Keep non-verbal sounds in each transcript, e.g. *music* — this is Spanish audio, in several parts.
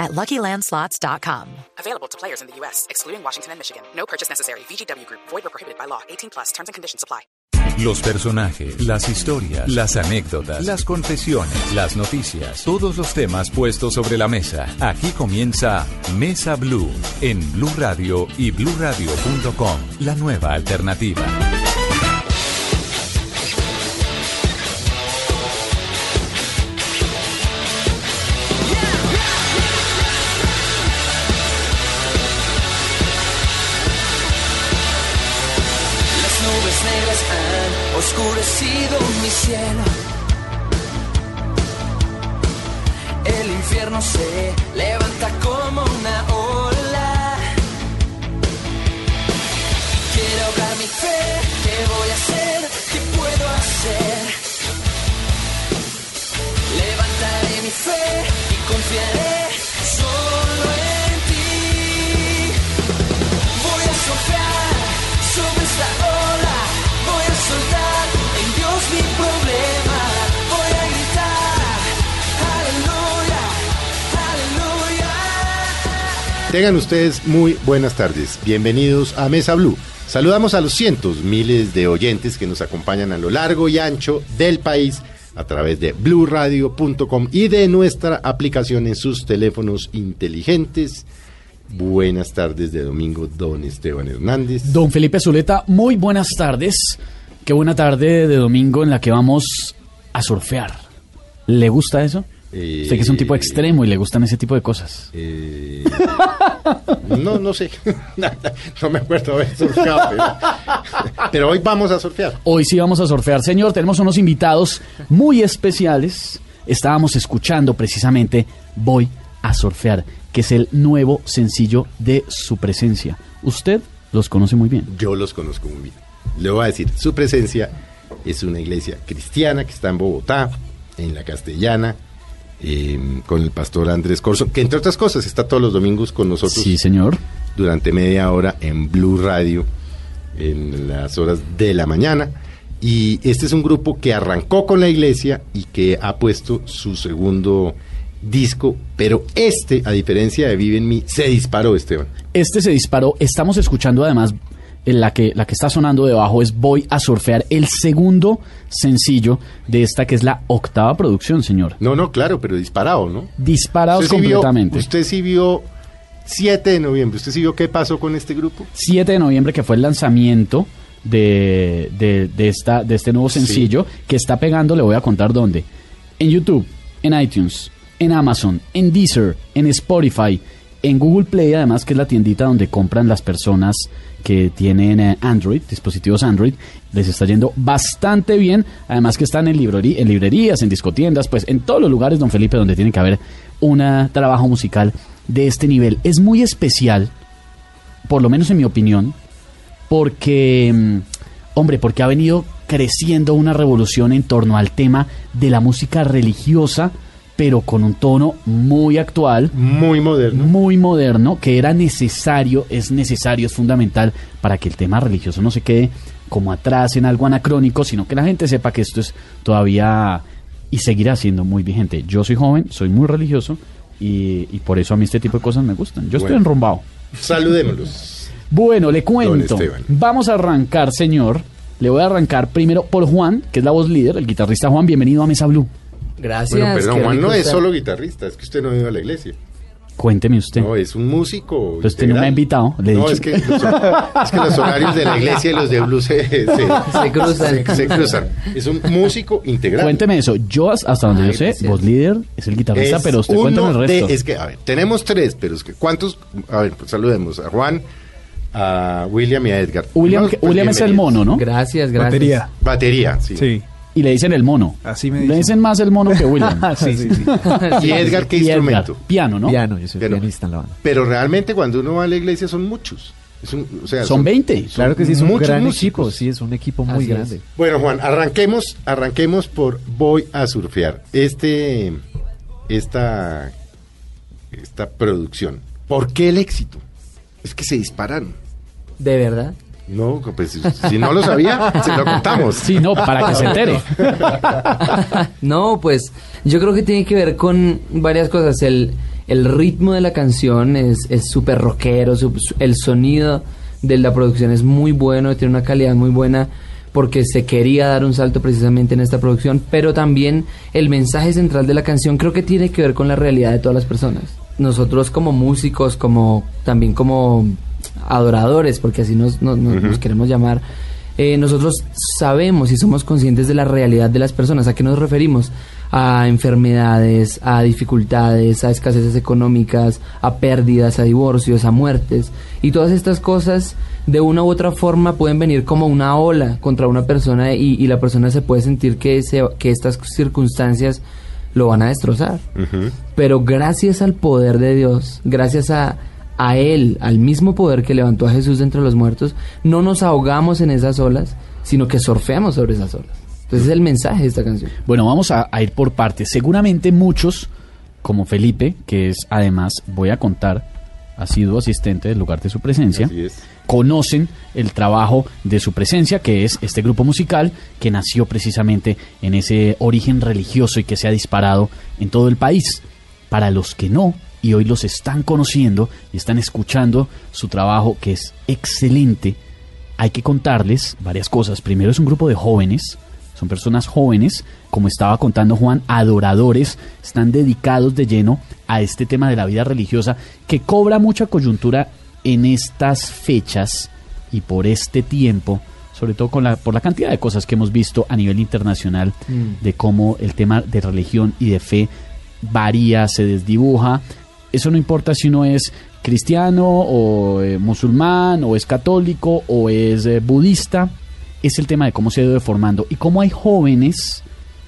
at LuckyLandSlots.com. Available to players in the U.S., excluding Washington and Michigan. No purchase necessary. VGW Group. Void or prohibited by law. 18 plus. Terms and conditions apply. Los personajes, las historias, las anécdotas, las confesiones, las noticias, todos los temas puestos sobre la mesa. Aquí comienza Mesa Blue en Blue Radio y BlueRadio.com, la nueva alternativa. Oscurecido mi cielo. El infierno se levanta como una ola. Quiero ahogar mi fe, ¿qué voy a hacer? ¿Qué puedo hacer? Levantaré mi fe y confiaré Tengan ustedes muy buenas tardes. Bienvenidos a Mesa Blue. Saludamos a los cientos, miles de oyentes que nos acompañan a lo largo y ancho del país a través de bluradio.com y de nuestra aplicación en sus teléfonos inteligentes. Buenas tardes de domingo, don Esteban Hernández. Don Felipe Zuleta, muy buenas tardes. Qué buena tarde de domingo en la que vamos a surfear. ¿Le gusta eso? Eh, Usted que es un tipo extremo y le gustan ese tipo de cosas. Eh, no, no sé. *laughs* no me acuerdo haber surfeado. Pero, *laughs* pero hoy vamos a surfear. Hoy sí vamos a surfear. Señor, tenemos unos invitados muy especiales. Estábamos escuchando precisamente Voy a surfear, que es el nuevo sencillo de su presencia. Usted los conoce muy bien. Yo los conozco muy bien. Le voy a decir, su presencia es una iglesia cristiana que está en Bogotá, en la castellana, eh, con el pastor Andrés Corso, que entre otras cosas está todos los domingos con nosotros Sí, señor. durante media hora en Blue Radio, en las horas de la mañana. Y este es un grupo que arrancó con la iglesia y que ha puesto su segundo disco, pero este, a diferencia de Vive en mí, se disparó, Esteban. Este se disparó. Estamos escuchando además la que la que está sonando debajo es Voy a surfear, el segundo sencillo de esta que es la octava producción, señor. No, no, claro, pero disparado, ¿no? Disparados Usted sí vio- completamente. usted sí vio 7 de noviembre. ¿Usted sí vio qué pasó con este grupo? 7 de noviembre, que fue el lanzamiento de, de, de esta, de este nuevo Sí. sencillo, que está pegando, le voy a contar dónde. En YouTube, en iTunes, en Amazon, en Deezer, en Spotify, en Google Play, además, que es la tiendita donde compran las personas que tienen eh, Android, dispositivos Android, les está yendo bastante bien. Además que están en, librerí- en librerías, en discotiendas, pues en todos los lugares, don Felipe, donde tiene que haber un trabajo musical de este nivel. Es muy especial, por lo menos en mi opinión, porque, mm, hombre, porque ha venido creciendo una revolución en torno al tema de la música religiosa, pero con un tono muy actual, Muy moderno. muy moderno, que era necesario, es necesario, es fundamental para que el tema religioso no se quede como atrás en algo anacrónico, sino que la gente sepa que esto es todavía y seguirá siendo muy vigente. Yo soy joven, soy muy religioso y, y por eso a mí este tipo de cosas me gustan. Yo estoy Bueno. enrumbado. Saludémoslos. Bueno, le cuento. Vamos a arrancar, señor. Le voy a arrancar primero por Juan, que es la voz líder, el guitarrista Juan. Bienvenido a Mesa Blue. Gracias. Bueno, perdón, Juan no es solo guitarrista, es que usted no ha ido a la iglesia. Cuénteme usted. No, es un músico. Pero usted no me ha invitado, le he no, dicho. es que, los, es que los horarios de la iglesia y los de blues se, se- *laughs* Se cruzan. se- se cruzan. Es un músico integral. Cuénteme eso. Yo, as- hasta donde Ay, yo sé, gracias. voz líder es el guitarrista, Es pero usted uno cuénteme el resto. de- es que, a ver, tenemos tres, pero es que, ¿cuántos? A ver, pues saludemos a Juan, a William y a Edgar. William, No, pues, William es el mono, ¿no? Gracias, gracias. Batería. Batería, sí. Sí. Y le dicen el mono. Así me Le dicen. dicen más el mono que William. *laughs* sí, sí, sí. *laughs* ¿Y Edgar qué Y Edgar, instrumento? piano, ¿no? Piano, yo soy Pero- pianista en la banda. Pero realmente cuando uno va a la iglesia son muchos. Es un- o sea, Son 20. Claro que sí, es un muchos gran músicos. equipo, sí, es un equipo muy Así es. grande. Bueno, Juan, arranquemos, arranquemos por Voy a surfear. Este, esta, esta producción. ¿Por qué el éxito? Es que se dispararon. ¿De verdad? No, pues si no lo sabía, se lo contamos. Sí, no, para que se entere. *laughs* no, pues yo creo que tiene que ver con varias cosas. El, el ritmo de la canción es es súper rockero, su- su- el sonido de la producción es muy bueno, tiene una calidad muy buena porque se quería dar un salto precisamente en esta producción, pero también el mensaje central de la canción creo que tiene que ver con la realidad de todas las personas. Nosotros como músicos, como también como adoradores, porque así nos, nos- nos- nos queremos llamar, eh, nosotros sabemos y somos conscientes de la realidad de las personas. ¿A qué nos referimos? A enfermedades, a dificultades, a escaseces económicas, a pérdidas, a divorcios, a muertes. Y todas estas cosas, de una u otra forma, pueden venir como una ola contra una persona y, y la persona se puede sentir que, se- que estas circunstancias lo van a destrozar pero gracias al poder de Dios, gracias a, a Él, al mismo poder que levantó a Jesús de entre los muertos, no nos ahogamos en esas olas, sino que surfeamos sobre esas olas. Entonces es el mensaje de esta canción. Bueno, vamos a, a ir por partes. Seguramente muchos, como Felipe, que es además, voy a contar, ha sido asistente del lugar de su presencia, Así es. conocen el trabajo de su presencia, que es este grupo musical que nació precisamente en ese origen religioso y que se ha disparado en todo el país. Para los que no, y hoy los están conociendo y están escuchando su trabajo, que es excelente, hay que contarles varias cosas. Primero es un grupo de jóvenes, son personas jóvenes, como estaba contando Juan, adoradores, están dedicados de lleno a este tema de la vida religiosa que cobra mucha coyuntura en estas fechas y por este tiempo, sobre todo con la, por la cantidad de cosas que hemos visto a nivel internacional, de cómo el tema de religión y de fe varía, se desdibuja. Eso no importa si uno es cristiano o eh, musulmán o es católico o es eh, budista, es el tema de cómo se ha ido deformando y cómo hay jóvenes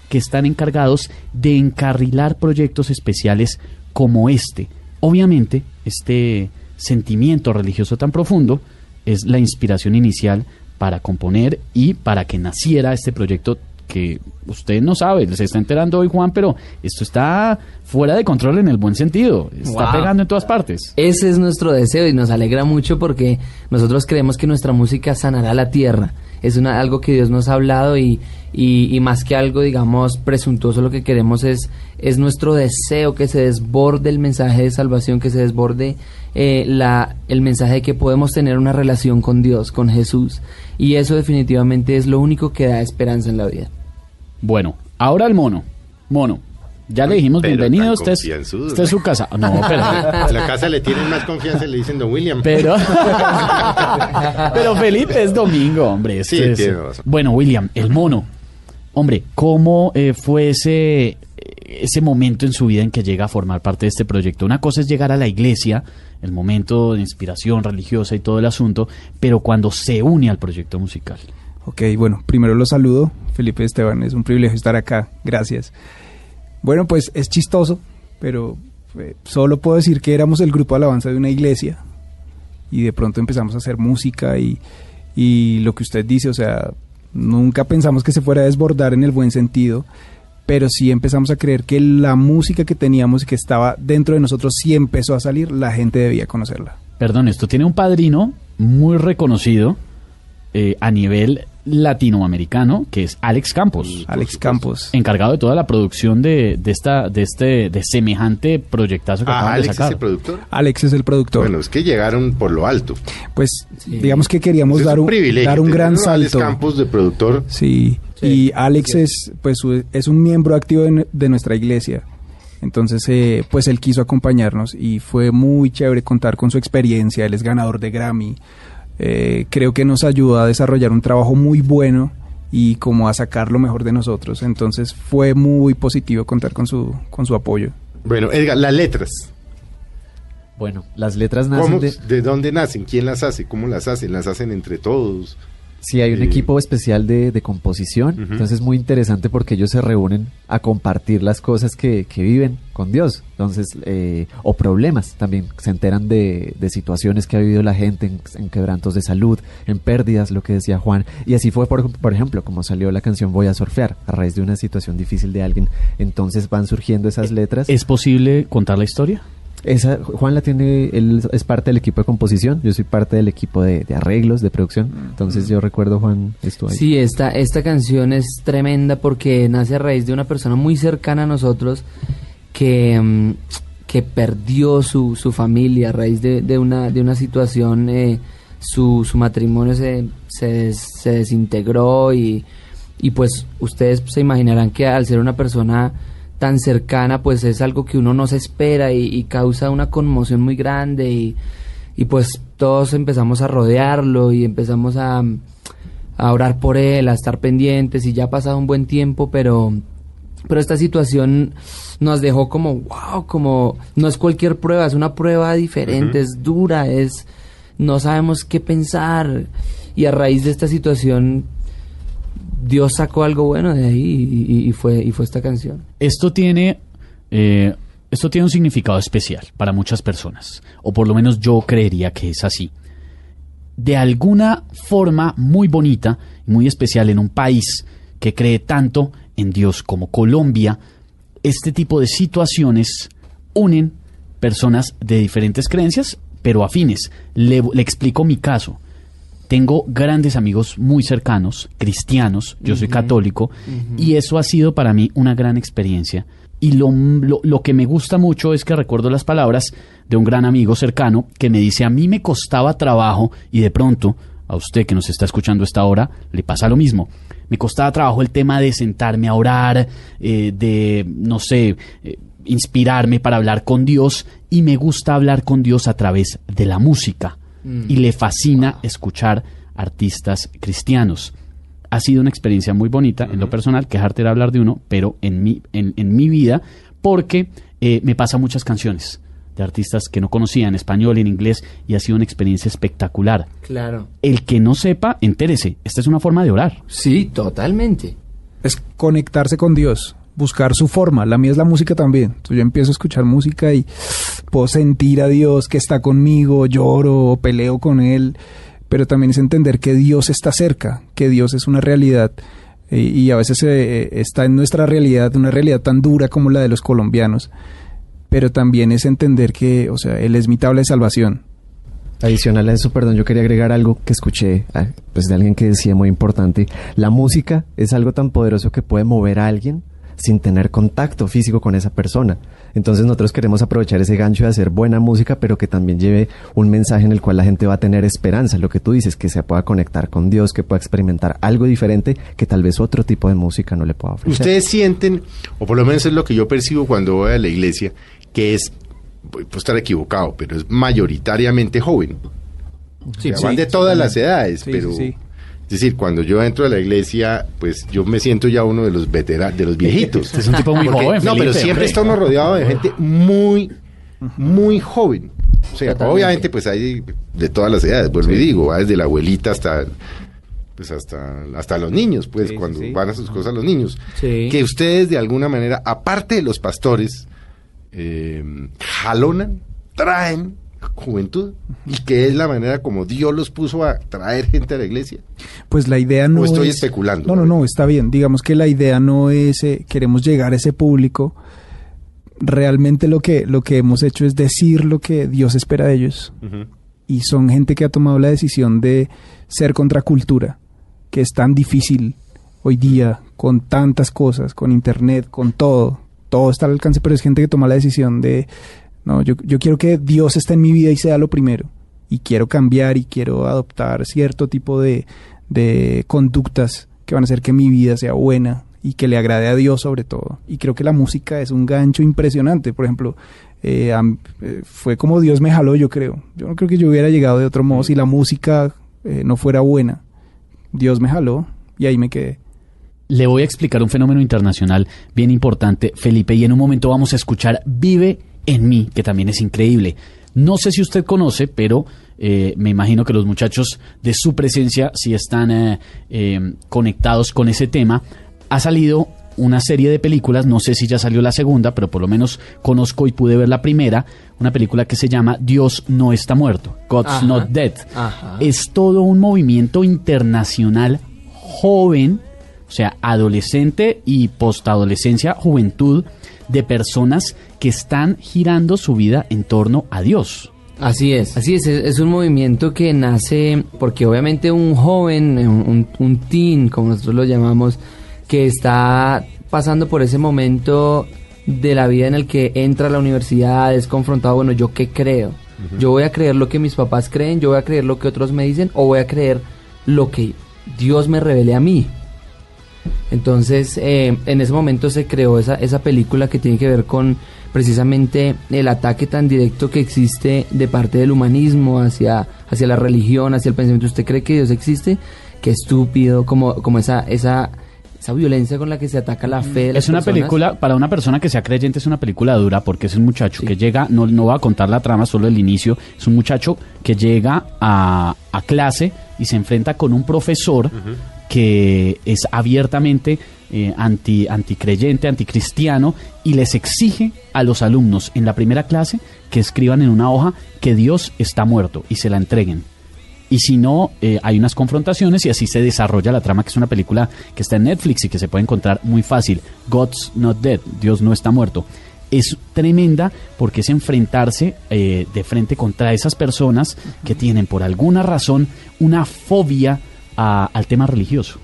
que están encargados de encarrilar proyectos especiales como este. Obviamente, este sentimiento religioso tan profundo es la inspiración inicial para componer y para que naciera este proyecto que usted no sabe, se está enterando hoy Juan, pero esto está fuera de control en el buen sentido, está Wow. pegando en todas partes. Ese es nuestro deseo y nos alegra mucho porque nosotros creemos que nuestra música sanará la tierra. Es una, algo que Dios nos ha hablado y, y, y más que algo, digamos, presuntuoso, lo que queremos es, es nuestro deseo que se desborde el mensaje de salvación, que se desborde eh, la, el mensaje de que podemos tener una relación con Dios, con Jesús. Y eso definitivamente es lo único que da esperanza en la vida. Bueno, ahora el mono. Mono, ya le dijimos Pero bienvenido, usted es, confianzudo. usted es su casa. No, pero... A la casa le tienen más confianza, le dicen Don William. Pero, *laughs* pero Felipe es domingo, hombre. Sí, es- tiene razón. Bueno, William, el mono. Hombre, ¿cómo eh, fue ese, ese momento en su vida en que llega a formar parte de este proyecto? Una cosa es llegar a la iglesia, el momento de inspiración religiosa y todo el asunto, pero cuando se une al proyecto musical. Ok, bueno, primero los saludo. Felipe Esteban, es un privilegio estar acá. Gracias. Bueno, pues es chistoso, pero eh, solo puedo decir que éramos el grupo de alabanza de una iglesia y de pronto empezamos a hacer música y, y lo que usted dice, o sea, nunca pensamos que se fuera a desbordar en el buen sentido, pero sí empezamos a creer que la música que teníamos y que estaba dentro de nosotros sí empezó a salir, la gente debía conocerla. Perdón, esto tiene un padrino muy reconocido eh, a nivel latinoamericano, que es Alex Campos. Alex Campos. encargado de toda la producción de, de esta de este de semejante proyectazo que Ah, acaban Alex de es el productor. Alex es el productor. Bueno, es que llegaron por lo alto. pues digamos que queríamos Es dar un, dar un gran a Alex salto. Campos de productor. Sí, y Alex es pues es un miembro activo de, de nuestra iglesia. Entonces, eh, pues él quiso acompañarnos y fue muy chévere contar con su experiencia. Él es ganador de Grammy. Eh, creo que nos ayudó a desarrollar un trabajo muy bueno y como a sacar lo mejor de nosotros. Entonces fue muy positivo contar con su, con su apoyo. Bueno, Edgar, las letras. Bueno, las letras nacen ¿Cómo, de... de... dónde nacen? ¿Quién las hace? ¿Cómo las hacen? ¿Las hacen entre todos? Sí, hay un Eh, equipo especial de, de composición, entonces es muy interesante porque ellos se reúnen a compartir las cosas que, que viven con Dios, entonces, eh, o problemas también, se enteran de, de situaciones que ha vivido la gente en, en quebrantos de salud, en pérdidas, lo que decía Juan, y así fue, por, por ejemplo, como salió la canción Voy a surfear, a raíz de una situación difícil de alguien, entonces van surgiendo esas letras. ¿Es posible contar la historia? Esa, Juan la tiene, él es parte del equipo de composición, yo soy parte del equipo de, de arreglos, de producción, entonces yo recuerdo Juan estuvo ahí. Sí, esta, esta canción es tremenda porque nace a raíz de una persona muy cercana a nosotros que, mm, que perdió su, su familia a raíz de, de una, de una situación, eh, su, su matrimonio se, se, des- se desintegró y, y pues ustedes se imaginarán que al ser una persona tan cercana pues es algo que uno no se espera y, y causa una conmoción muy grande y, y pues todos empezamos a rodearlo y empezamos a, a orar por él, a estar pendientes y ya ha pasado un buen tiempo, pero pero esta situación nos dejó como wow, como no es cualquier prueba, es una prueba diferente, es dura, es no sabemos qué pensar. Y a raíz de esta situación Dios sacó algo bueno de ahí y, fue y fue esta canción. Esto tiene, eh, esto tiene un significado especial para muchas personas, o por lo menos yo creería que es así. De alguna forma muy bonita y muy especial en un país que cree tanto en Dios como Colombia, este tipo de situaciones unen personas de diferentes creencias, pero afines. Le explico mi caso. Tengo grandes amigos muy cercanos, cristianos, yo soy católico, y eso ha sido para mí una gran experiencia. Y lo, lo, lo que me gusta mucho es que recuerdo las palabras de un gran amigo cercano que me dice, a mí me costaba trabajo y de pronto, a usted que nos está escuchando esta hora, le pasa lo mismo. Me costaba trabajo el tema de sentarme a orar, eh, de, no sé, eh, inspirarme para hablar con Dios y me gusta hablar con Dios a través de la música Mm. y le fascina escuchar artistas cristianos. Ha sido una experiencia muy bonita en lo personal, quejarte de hablar de uno, pero en mi, en, en mi vida, porque eh, me pasa muchas canciones de artistas que no conocía en español, en inglés, y ha sido una experiencia espectacular. Claro. El que no sepa, entérese. Esta es una forma de orar. Sí, totalmente. es conectarse con Dios, buscar su forma. La mía es la música también. Entonces yo empiezo a escuchar música y puedo sentir a Dios que está conmigo, lloro, peleo con Él, pero también es entender que Dios está cerca, que Dios es una realidad. eh, y a veces eh, está en nuestra realidad, una realidad tan dura como la de los colombianos, pero también es entender que, o sea, Él es mi tabla de salvación. Adicional a eso, perdón, yo quería agregar algo que escuché ah, pues de alguien que decía muy importante. La música es algo tan poderoso que puede mover a alguien sin tener contacto físico con esa persona. Entonces nosotros queremos aprovechar ese gancho de hacer buena música, pero que también lleve un mensaje en el cual la gente va a tener esperanza, lo que tú dices, que se pueda conectar con Dios, que pueda experimentar algo diferente que tal vez otro tipo de música no le pueda ofrecer. Ustedes sienten, o por lo menos es lo que yo percibo cuando voy a la iglesia, que es, puedo estar equivocado, pero es mayoritariamente joven. O sea, van de todas las edades, Sí, pero... sí, sí. Es decir, cuando yo entro a la iglesia, pues yo me siento ya uno de los veteranos, de los viejitos. Es un tipo muy Porque- joven, No, Felipe, pero siempre hombre. está uno rodeado de gente muy, muy joven. O sea, Totalmente. obviamente pues hay de todas las edades, vuelvo y digo, va desde la abuelita hasta pues hasta, hasta los niños, pues Sí, sí, cuando sí. van a sus cosas los niños. Sí. Que ustedes de alguna manera, aparte de los pastores, eh, jalonan, traen juventud y que es la manera como Dios los puso a traer gente a la iglesia. Pues la idea no ¿O estoy es- especulando? No, no, no, está bien. Digamos que la idea no es eh, queremos llegar a ese público. Realmente lo que lo que hemos hecho es decir lo que Dios espera de ellos. Y son gente que ha tomado la decisión de ser contracultura, que es tan difícil hoy día con tantas cosas, con internet, con todo. Todo está al alcance, pero es gente que toma la decisión de no, yo, yo quiero que Dios esté en mi vida y sea lo primero. Y quiero cambiar y quiero adoptar cierto tipo de, de conductas que van a hacer que mi vida sea buena y que le agrade a Dios sobre todo. Y creo que la música es un gancho impresionante. Por ejemplo, eh, eh, fue como Dios me jaló, yo creo. Yo no creo que yo hubiera llegado de otro modo si la música eh, no fuera buena. Dios me jaló y ahí me quedé. Le voy a explicar un fenómeno internacional bien importante, Felipe, y en un momento vamos a escuchar Vive en mí, que también es increíble. No sé si usted conoce, pero eh, me imagino que los muchachos de su presencia sí están eh, eh, conectados con ese tema. Ha salido una serie de películas, no sé si ya salió la segunda, pero por lo menos conozco y pude ver la primera, una película que se llama Dios no está muerto, God's Ajá. Not Dead. Ajá. Es todo un movimiento internacional joven, o sea, adolescente y postadolescencia, juventud, de personas que están girando su vida en torno a Dios. Así es, así es, es, es un movimiento que nace porque obviamente un joven, un, un, un teen, como nosotros lo llamamos, que está pasando por ese momento de la vida en el que entra a la universidad, es confrontado, bueno, ¿yo qué creo? ¿Yo voy a creer lo que mis papás creen? ¿Yo voy a creer lo que otros me dicen? ¿O voy a creer lo que Dios me revele a mí? Entonces, eh, en ese momento se creó esa, esa película que tiene que ver con precisamente el ataque tan directo que existe de parte del humanismo hacia, hacia la religión, hacia el pensamiento. ¿Usted cree que Dios existe? Qué estúpido, como, como esa, esa, esa violencia con la que se ataca la fe de las Es una personas. película, para una persona que sea creyente, es una película dura porque es un muchacho que llega, no, no va a contar la trama, solo el inicio, es un muchacho que llega a, a clase y se enfrenta con un profesor que es abiertamente eh, anti, anticreyente, anticristiano y les exige a los alumnos en la primera clase que escriban en una hoja que Dios está muerto y se la entreguen. Y si no, eh, hay unas confrontaciones y así se desarrolla la trama, que es una película que está en Netflix y que se puede encontrar muy fácil. God's Not Dead, Dios no está muerto. Es tremenda porque es enfrentarse eh, de frente contra esas personas que tienen por alguna razón una fobia a- al tema religioso.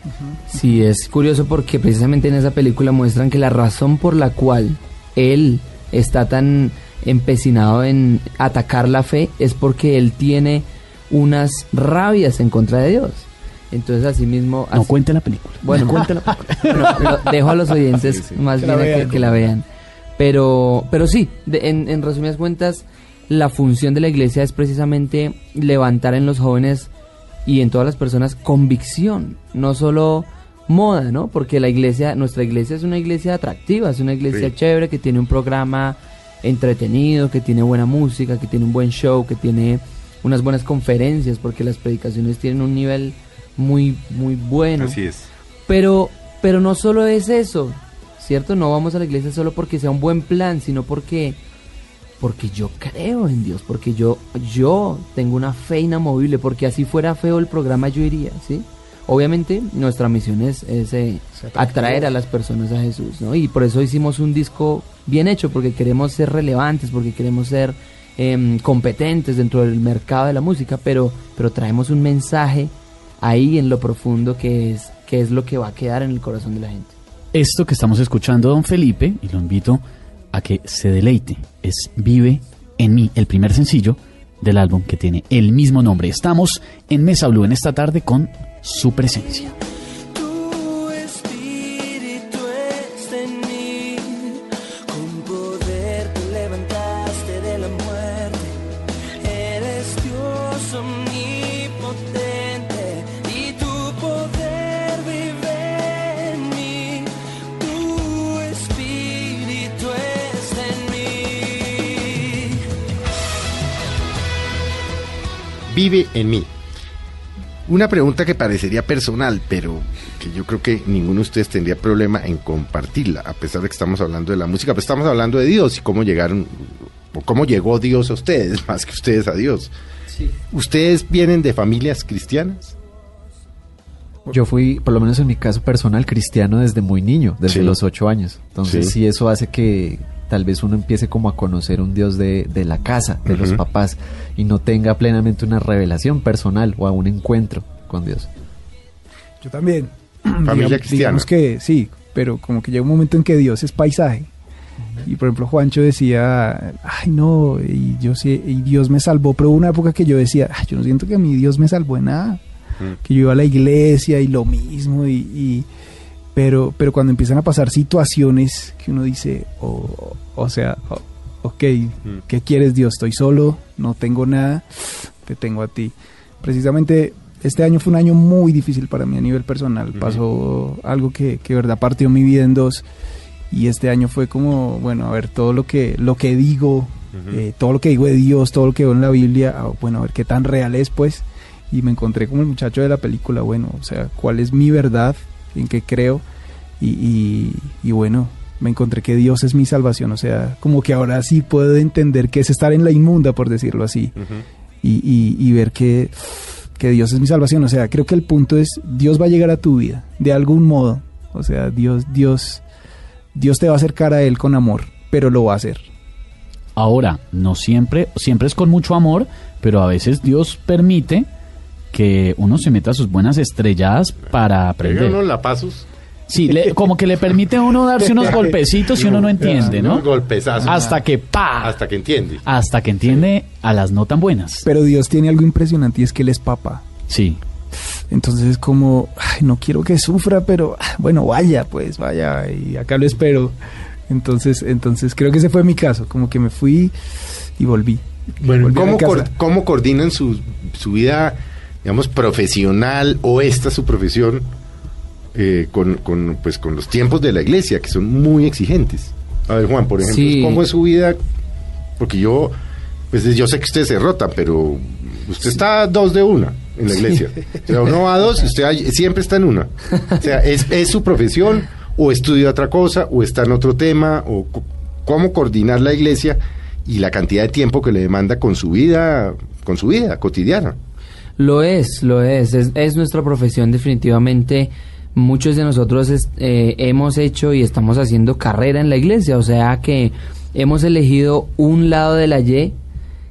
Sí, es curioso porque precisamente en esa película muestran que la razón por la cual él está tan empecinado en atacar la fe es porque él tiene unas rabias en contra de Dios. Entonces, así mismo... No cuente la película. Bueno, No cuente la película. *laughs* bueno, lo dejo a los oyentes más Que bien que, la vean. Pero, pero sí, de- en, en resumidas cuentas, la función de la iglesia es precisamente levantar en los jóvenes y en todas las personas convicción, no solo moda, ¿no? Porque la iglesia, nuestra iglesia es una iglesia atractiva, es una iglesia Sí. chévere que tiene un programa entretenido, que tiene buena música, que tiene un buen show, que tiene unas buenas conferencias, porque las predicaciones tienen un nivel muy, muy bueno. Así es. Pero, pero no solo es eso, ¿cierto? No vamos a la iglesia solo porque sea un buen plan, sino porque, porque yo creo en Dios, porque yo, yo tengo una fe inamovible, porque así fuera feo el programa yo iría, ¿sí? Obviamente nuestra misión es, es, eh, atraer a las personas a Jesús, ¿no? Y por eso hicimos un disco bien hecho, porque queremos ser relevantes, porque queremos ser em, competentes dentro del mercado de la música, pero, pero traemos un mensaje ahí en lo profundo que es, que es lo que va a quedar en el corazón de la gente. Esto que estamos escuchando, don Felipe, y lo invito a que se deleite, es Vive en mí, el primer sencillo del álbum que tiene el mismo nombre. Estamos en Mesa Blue en esta tarde con su presencia. En mí. Una pregunta que parecería personal, pero que yo creo que ninguno de ustedes tendría problema en compartirla, a pesar de que estamos hablando de la música, pero estamos hablando de Dios y cómo llegaron, o cómo llegó Dios a ustedes, *laughs* más que ustedes a Dios. ¿Ustedes vienen de familias cristianas? Yo fui, por lo menos en mi caso personal, cristiano desde muy niño, desde Sí. los ocho años. Entonces Sí. sí. eso hace que tal vez uno empiece como a conocer un Dios de, de la casa, de los papás, y no tenga plenamente una revelación personal o a un encuentro con Dios. Yo también. *clears throat* Familia Digamos- cristiana. Digamos que sí, pero como que llega un momento en que Dios es paisaje. Y por ejemplo, Juancho decía, ay no, y yo y Dios me salvó, pero hubo una época que yo decía, "Ay, yo no siento que a mí Dios me salvó de nada. Que yo iba a la iglesia y lo mismo, y, y- pero, pero cuando empiezan a pasar situaciones que uno dice, o o sea, o- ok, ¿qué quieres Dios? Estoy solo, no tengo nada, te tengo a ti. Precisamente este año fue un año muy difícil para mí a nivel personal. Pasó algo que, que de verdad partió mi vida en dos. Y este año fue como, bueno, a ver, todo lo que, lo que digo Eh, todo lo que digo de Dios, todo lo que veo en la Biblia, ah, bueno, a ver qué tan real es, pues. Y me encontré como el muchacho de la película, bueno, o sea, cuál es mi verdad, en qué creo. Y, y, y bueno, me encontré que Dios es mi salvación, o sea, como que ahora sí puedo entender qué es estar en la inmunda, por decirlo así, y, y- y ver que, que Dios es mi salvación, o sea, creo que el punto es, Dios va a llegar a tu vida, de algún modo, o sea, Dios, Dios, Dios te va a acercar a Él con amor, pero lo va a hacer. Ahora, no siempre, siempre es con mucho amor, pero a veces Dios permite que uno se meta sus buenas estrelladas para aprender. unos lapazos. Sí, le- como que le permite a uno darse unos *laughs* golpecitos y uno no entiende, ¿no? Unos golpezazos. Hasta que pa, Hasta que entiende. hasta que entiende a las no tan buenas. Pero Dios tiene algo impresionante y es que Él es papá. Sí. Entonces es como, ay, no quiero que sufra, pero ah, bueno, vaya, pues vaya, y acá lo espero. Entonces, entonces creo que ese fue mi caso, como que me fui y volví. Bueno, Volví a ¿cómo, la cor- cómo coordinan su, su vida, digamos, profesional o esta su profesión eh, con, con, pues, con los tiempos de la iglesia, que son muy exigentes? A ver, Juan, por ejemplo, Sí. ¿cómo es su vida? Porque yo, pues yo sé que ustedes se rotan, pero usted está dos de una en la iglesia. O sea, uno va a dos y usted hay- siempre está en una. O sea, ¿es, es su profesión o estudia otra cosa o está en otro tema? o ¿Cómo coordinar la iglesia y la cantidad de tiempo que le demanda con su vida, con su vida cotidiana? Lo es, lo es. Es, es nuestra profesión definitivamente. Muchos de nosotros es- eh, hemos hecho y estamos haciendo carrera en la iglesia, o sea que hemos elegido un lado de la Y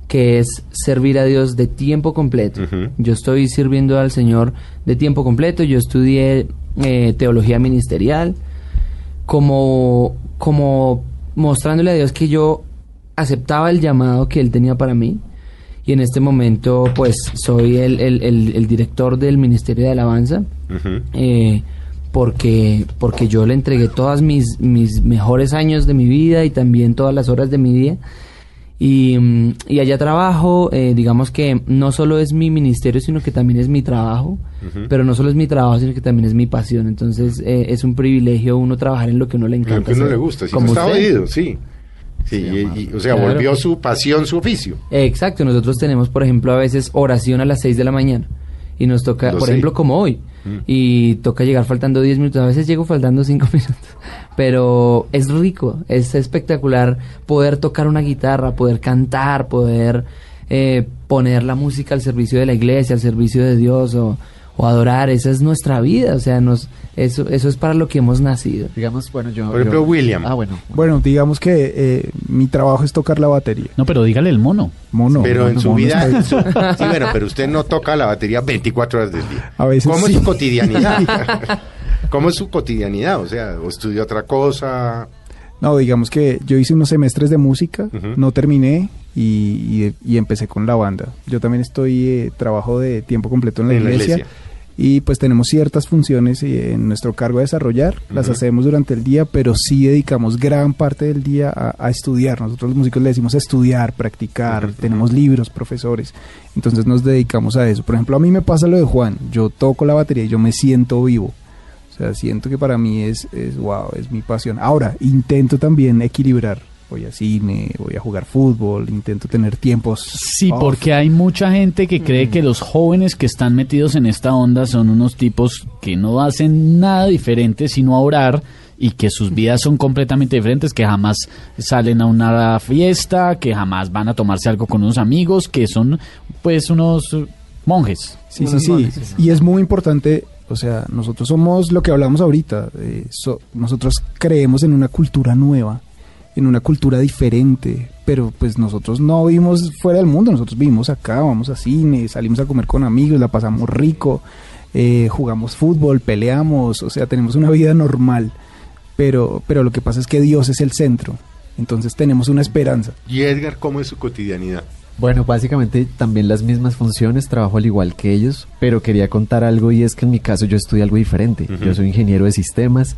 que es servir a Dios de tiempo completo. Yo estoy sirviendo al Señor de tiempo completo, yo estudié eh, teología ministerial como, como mostrándole a Dios que yo aceptaba el llamado que Él tenía para mí. Y en este momento, pues, soy el, el- el- el director del Ministerio de Alabanza, eh, porque, porque yo le entregué todas mis, mis mejores años de mi vida y también todas las horas de mi día. Y, mm, y allá trabajo, eh, digamos que no solo es mi ministerio, sino que también es mi trabajo, pero no solo es mi trabajo, sino que también es mi pasión. Entonces eh, es un privilegio uno trabajar en lo que uno le encanta. Lo que uno hacer. le gusta, si no Como está usted. oído, sí. Sí, y- y- o sea, Claro. volvió su pasión, su oficio. Exacto, nosotros tenemos, por ejemplo, a veces oración a las 6 de la mañana. Y nos toca, Lo por sé. ejemplo, como hoy. Mm. Y toca llegar faltando 10 minutos. A veces llego faltando 5 *laughs* minutos. Pero es rico, es espectacular poder tocar una guitarra, poder cantar, poder eh, poner la música al servicio de la iglesia, al servicio de Dios o, o adorar. Esa es nuestra vida. O sea, nos, eso, eso es para lo que hemos nacido. Digamos, bueno, yo... Por ejemplo, yo- William. Ah, bueno. Bueno, digamos que eh, mi trabajo es tocar la batería. No, pero dígale el mono. Mono. pero en su vida, está- en su- sí, bueno, pero usted no toca la batería 24 horas del día. A veces ¿Cómo sí. es su cotidianidad? *laughs* ¿Cómo es su cotidianidad? O sea, o estudia otra cosa. No, digamos que yo hice unos semestres de música, no terminé y, y- y empecé con la banda. Yo también estoy, eh, trabajo de tiempo completo en la, En la iglesia, iglesia. Y pues tenemos ciertas funciones eh, en nuestro cargo a desarrollar, las hacemos durante el día, pero sí dedicamos gran parte del día a, a estudiar. Nosotros los músicos le decimos estudiar, practicar, tenemos libros, profesores, entonces nos dedicamos a eso. Por ejemplo, a mí me pasa lo de Juan, yo toco la batería y yo me siento vivo. O sea, siento que para mí es, es wow, es mi pasión. Ahora, intento también equilibrar. Voy a cine, voy a jugar fútbol, intento tener tiempos. Sí, off. porque hay mucha gente que cree que los jóvenes que están metidos en esta onda son unos tipos que no hacen nada diferente sino a orar y que sus vidas son completamente diferentes, que jamás salen a una fiesta, que jamás van a tomarse algo con unos amigos, que son pues unos monjes. Sí, sí, sí. Y es muy importante, o sea, nosotros somos lo que hablamos ahorita. eh, so- nosotros creemos en una cultura nueva, en una cultura diferente, pero pues nosotros no vivimos fuera del mundo, nosotros vivimos acá, vamos a cine, salimos a comer con amigos, la pasamos rico, eh, jugamos fútbol, peleamos, o sea, tenemos una vida normal, pero, pero lo que pasa es que Dios es el centro, entonces tenemos una esperanza. ¿Y Edgar, cómo es su cotidianidad? Bueno, básicamente también las mismas funciones, trabajo al igual que ellos, pero quería contar algo y es que en mi caso yo estudio algo diferente. Yo soy ingeniero de sistemas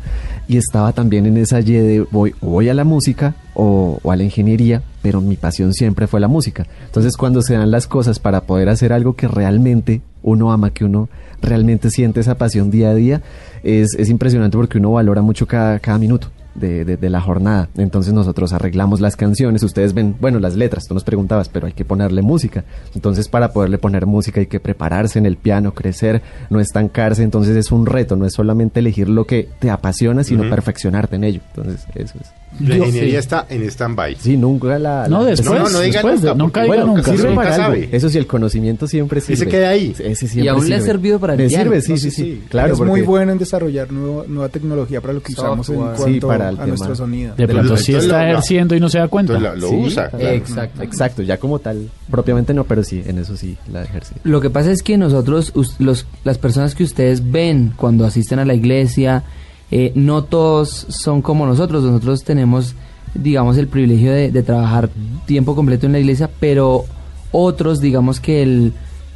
y estaba también en esa Y de voy, voy a la música o, o a la ingeniería, pero mi pasión siempre fue la música. Entonces cuando se dan las cosas para poder hacer algo que realmente uno ama, que uno realmente siente esa pasión día a día, es, es impresionante porque uno valora mucho cada, cada minuto. De, de- de la jornada. Entonces nosotros arreglamos las canciones, ustedes ven, bueno, las letras, tú nos preguntabas, pero hay que ponerle música. Entonces para poderle poner música hay que prepararse en el piano, crecer, no estancarse, entonces es un reto, no es solamente elegir lo que te apasiona, sino Ujú. perfeccionarte en ello. Entonces eso es. La ingeniería sí. está en stand-by. Sí, nunca la... No, la- después, No, no, no diga después, nunca, nunca Bueno, nunca. sirve nunca para algo. Eso sí, el conocimiento siempre sirve. queda ahí. Ese siempre Y aún le ha sirve. servido para el Le sirve, sí, No sí, sé, sí. Claro, es porque- muy bueno en desarrollar nuevo- nueva tecnología para lo que usamos en Software. cuanto Sí, para el a tema. nuestro sonido. De pronto sí lo- está lo- ejerciendo y no se da cuenta. La- lo Sí, usa. claro. Exacto. Exacto, ya como tal, propiamente no, pero sí, en eso sí la ejerce. Lo que pasa es que nosotros, us- los, las personas que ustedes ven cuando asisten a la iglesia, eh, no todos son como nosotros. Nosotros tenemos, digamos, el privilegio de, de trabajar tiempo completo en la iglesia, pero otros, digamos que el,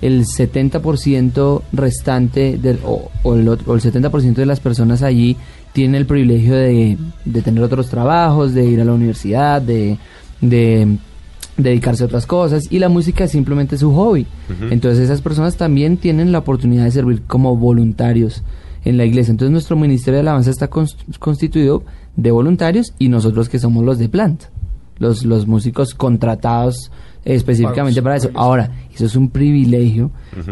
el 70% restante del, o, o el, otro- o el 70% de las personas allí tienen el privilegio de, de tener otros trabajos, de ir a la universidad, de, de dedicarse a otras cosas y la música es simplemente su hobby. Entonces esas personas también tienen la oportunidad de servir como voluntarios en la iglesia. Entonces nuestro Ministerio de Alabanza está cons- constituido de voluntarios y nosotros que somos los de planta, los, los músicos contratados específicamente para eso. Ahora, eso es un privilegio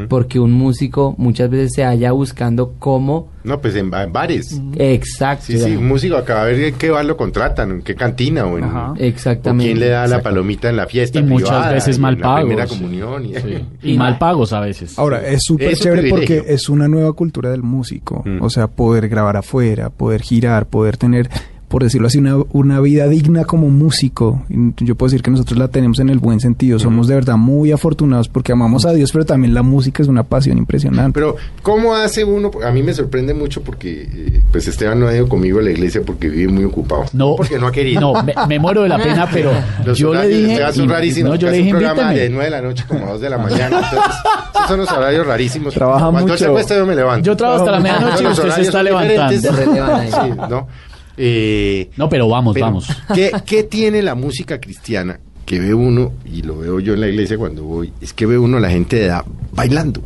porque un músico muchas veces se halla buscando cómo... No, pues en, ba- en bares. Exacto. Sí, sí, un músico acaba de ver en qué bar lo contratan, en qué cantina o en... Ajá. o Exactamente. quién le da la palomita en la fiesta Y muchas veces en mal la pagos. primera comunión. *laughs* Y, Y mal pagos a veces. Ahora, es súper chévere porque es una nueva cultura del músico. Mm. O sea, poder grabar afuera, poder girar, poder tener, por decirlo así, una, una vida digna como músico. Y Yo puedo decir que nosotros la tenemos en el buen sentido. Somos de verdad muy afortunados porque amamos a Dios, pero también la música es una pasión impresionante. Pero, ¿cómo hace uno? A mí me sorprende mucho porque, eh, pues Esteban no ha ido conmigo a la iglesia porque vive muy ocupado. No, porque no ha querido. No, me, me muero de la pena, pero Los yo le horarios de dije. Esteban son rarísimos. No, yo le dije, un programa de invíteme. 9 de la noche como a 2 de la mañana. Entonces, esos son los horarios rarísimos. Trabaja Cuando mucho. se acuesta, yo me levanto. Yo trabajo hasta la medianoche y usted se está levantando. Se. Sí, ¿no? Eh, No, pero vamos, pero, vamos. *laughs* ¿qué, qué tiene la música cristiana que ve uno, y lo veo yo en la iglesia cuando voy, es que ve uno a la gente de edad bailando?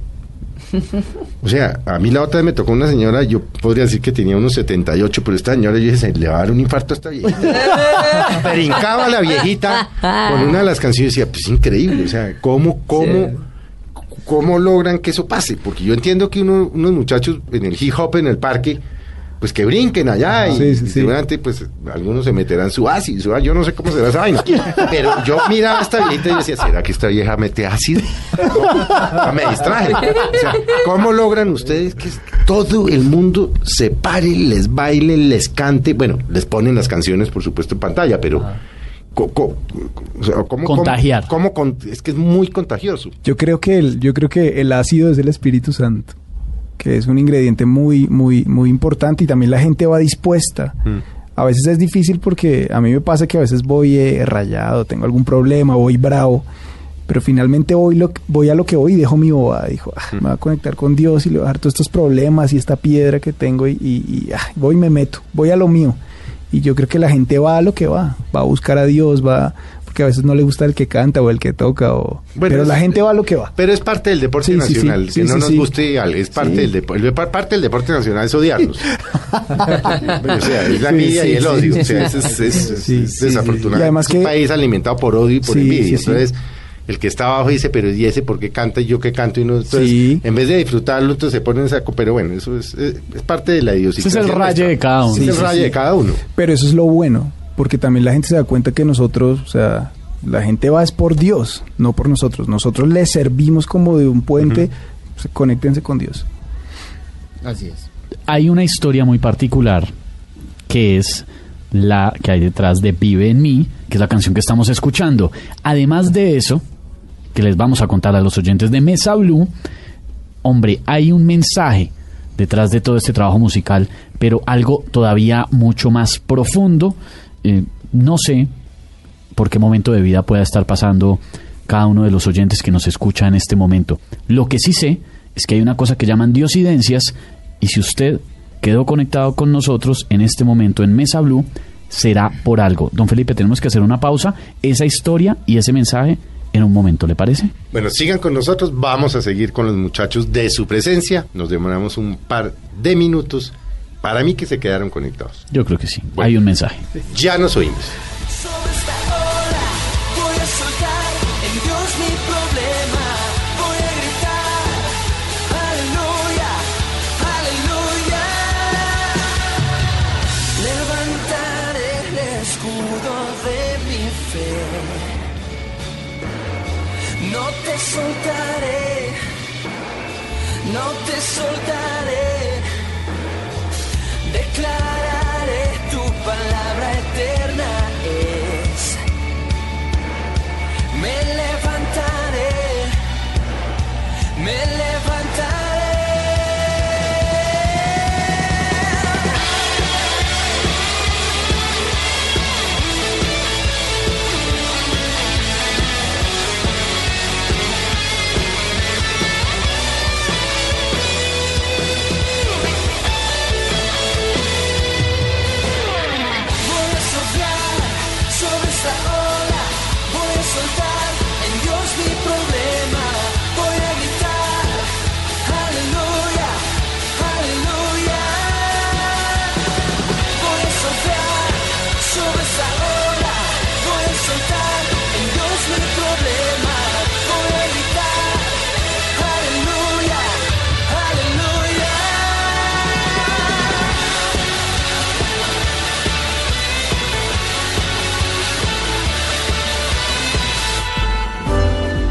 O sea, a mí la otra vez me tocó una señora, yo podría decir que tenía unos 78, pero esta señora yo dije, se le va a dar un infarto a esta viejita. *laughs* Brincaba la viejita con una de las canciones y decía, pues increíble, o sea, ¿cómo, cómo, cómo logran que eso pase? Porque yo entiendo que uno- unos muchachos en el hip hop en el parque, pues que brinquen allá y, Sí, sí, y sí. seguramente pues algunos se meterán su ácido, su- yo no sé cómo será esa vaina. *laughs* Pero yo miraba a esta viejita y decía, ¿será que esta vieja mete ácido? No, me distraje. O sea, ¿cómo logran ustedes que todo el mundo se pare, les baile, les cante? Bueno, les ponen las canciones, por supuesto, en pantalla, pero... sea, ¿cómo- cómo- Contagiar. cómo es que es muy contagioso. Yo creo que el, yo creo que el ácido es el Espíritu Santo, que es un ingrediente muy, muy, muy importante y también la gente va dispuesta. Mm. A veces es difícil porque a mí me pasa que a veces voy eh, rayado, tengo algún problema, voy bravo, pero finalmente voy, lo, voy a lo que voy y dejo mi bobada. Dijo, ah, me voy a conectar con Dios y le voy a dejar todos estos problemas y esta piedra que tengo y, y- y, ah, voy y me meto, voy a lo mío. Y yo creo que la gente va a lo que va, va a buscar a Dios, va porque a veces no le gusta el que canta o el que toca, o, Bueno, pero es- la gente va a lo que va. Pero es parte del deporte Sí, sí, sí. nacional. Sí, que no sí, nos guste, es parte, Sí. del deporte, parte del deporte nacional es odiarnos. *laughs* o sea, es la envidia sí, y el sí. odio. O sea, es, es- es- Sí, es sí, desafortunado. Y además es un que- país alimentado por odio y por Sí, envidia. sí, sí. Entonces, el que está abajo dice, pero ¿y ese por qué canta y yo qué canto? Y no, entonces, Sí. en vez de disfrutarlo, entonces se ponen en saco. Pero bueno, eso es, es, es parte de la Ese idiosincrasia. es el raye de cada uno. Sí, es el Sí, raye sí. de cada uno. Pero eso es lo bueno, porque también la gente se da cuenta que nosotros, o sea, la gente va es por Dios, no por nosotros. Nosotros les servimos como de un puente, pues, conéctense con Dios. Así es. Hay una historia muy particular que es la que hay detrás de Vive en mí, que es la canción que estamos escuchando. Además de eso, que les vamos a contar a los oyentes de Mesa Blue, hombre, hay un mensaje detrás de todo este trabajo musical, pero algo todavía mucho más profundo. Eh, no sé por qué momento de vida pueda estar pasando cada uno de los oyentes que nos escucha en este momento. Lo que sí sé es que hay una cosa que llaman diosidencias y si usted quedó conectado con nosotros en este momento en Mesa Blue, será por algo. Don Felipe, tenemos que hacer una pausa. Esa historia y ese mensaje en un momento, ¿le parece? Bueno, sigan con nosotros. Vamos a seguir con los muchachos de su presencia. Nos demoramos un par de minutos Para mí que se quedaron conectados. Yo creo que sí. Bueno. Hay un mensaje. Ya nos oímos. Sobre esta ola voy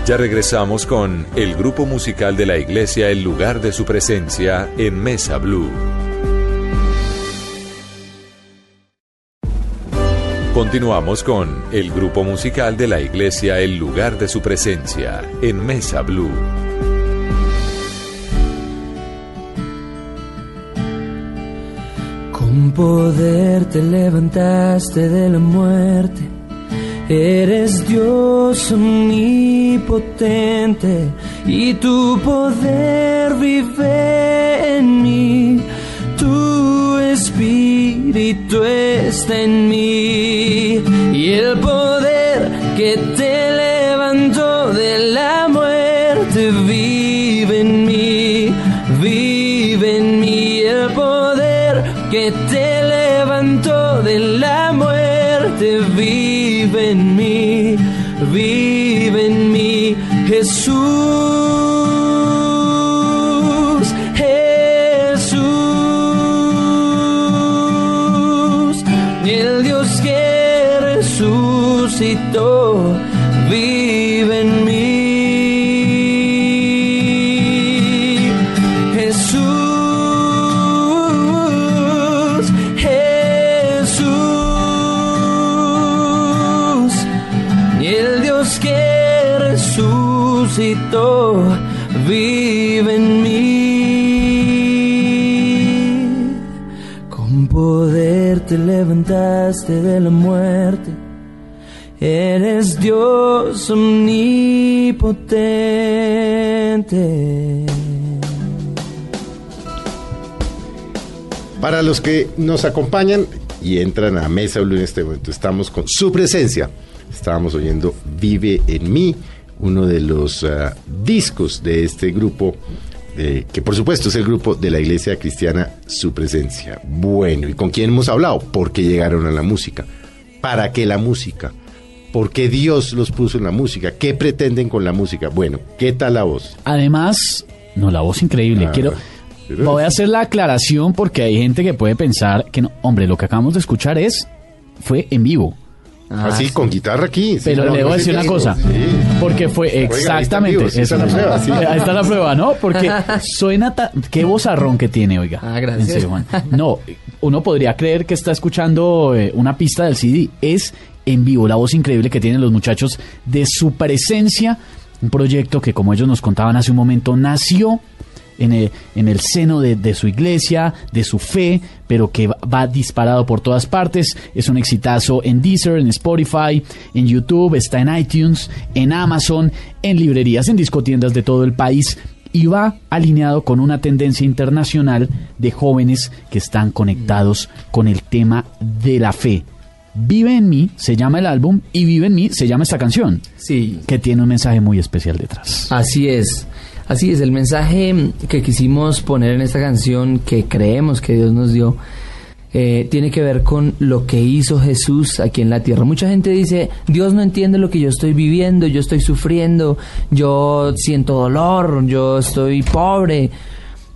Ya regresamos con el grupo musical de la iglesia El lugar de su presencia en Mesa Blue. Continuamos con el grupo musical de la iglesia El lugar de su presencia en Mesa Blue. Con poder te levantaste de la muerte. Eres Dios omnipotente y tu poder vive en mí. Tu espíritu está en mí y el poder que te levantó de la muerte vive en mí, vive en mí el poder que te mí, levantaste de la muerte. Eres Dios omnipotente. Para los que nos acompañan y entran a Mesa Blue en este momento, estamos con su presencia. Estábamos oyendo Vive en mí, uno de los ah, discos de este grupo, eh, que por supuesto es el grupo de la iglesia cristiana Su Presencia. Bueno, ¿y con quién hemos hablado? ¿Por qué llegaron a la música? ¿Para qué la música? ¿Por qué Dios los puso en la música? ¿Qué pretenden con la música? Bueno, ¿qué tal la voz? Además, no, la voz increíble. Ah, Quiero, pero- voy a hacer la aclaración porque hay gente que puede pensar que no, hombre, lo que acabamos de escuchar es fue en vivo. Así, con guitarra aquí. Pero le voy a decir una cosa, sí. Porque fue exactamente sí, eso. está la prueba, sí. Ahí está la prueba, ¿no? Porque *laughs* suena ta- qué vozarrón que tiene, oiga. Ah, gracias. En serio, Juan. No, uno podría creer que está escuchando eh, una pista del CD, es en vivo, la voz increíble que tienen los muchachos de su presencia, un proyecto que como ellos nos contaban hace un momento nació en el, en el seno de, de su iglesia, de su fe, pero que va, disparado por todas partes. Es un exitazo en Deezer, en Spotify, en YouTube, está en iTunes, en Amazon, en librerías, en discotiendas de todo el país y va alineado con una tendencia internacional de jóvenes que están conectados con el tema de la fe. Vive en mí se llama el álbum y Vive en mí se llama esta canción, Sí, que tiene un mensaje muy especial detrás. Así es. Así es, el mensaje que quisimos poner en esta canción, que creemos que Dios nos dio, eh, tiene que ver con lo que hizo Jesús aquí en la tierra. Mucha gente dice, Dios no entiende lo que yo estoy viviendo, yo estoy sufriendo, yo siento dolor, yo estoy pobre.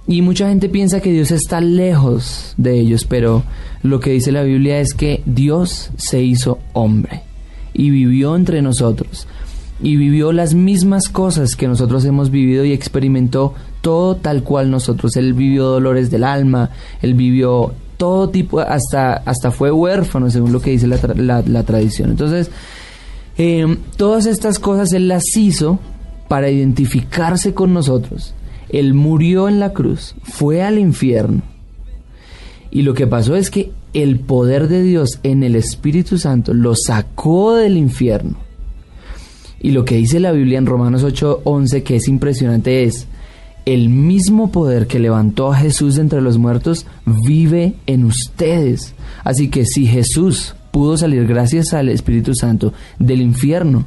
Y mucha gente piensa que Dios está lejos de ellos, pero lo que dice la Biblia es que Dios se hizo hombre y vivió entre nosotros y vivió las mismas cosas que nosotros hemos vivido y experimentó todo tal cual nosotros. Él vivió dolores del alma, él vivió todo tipo, hasta, hasta fue huérfano, según lo que dice la, la tradición. Entonces, eh, todas estas cosas él las hizo para identificarse con nosotros. Él murió en la cruz, fue al infierno. Y lo que pasó es que el poder de Dios en el Espíritu Santo lo sacó del infierno. Y lo que dice la Biblia en Romanos 8:11, que es impresionante, es, el mismo poder que levantó a Jesús de entre los muertos vive en ustedes. Así que si Jesús pudo salir gracias al Espíritu Santo del infierno,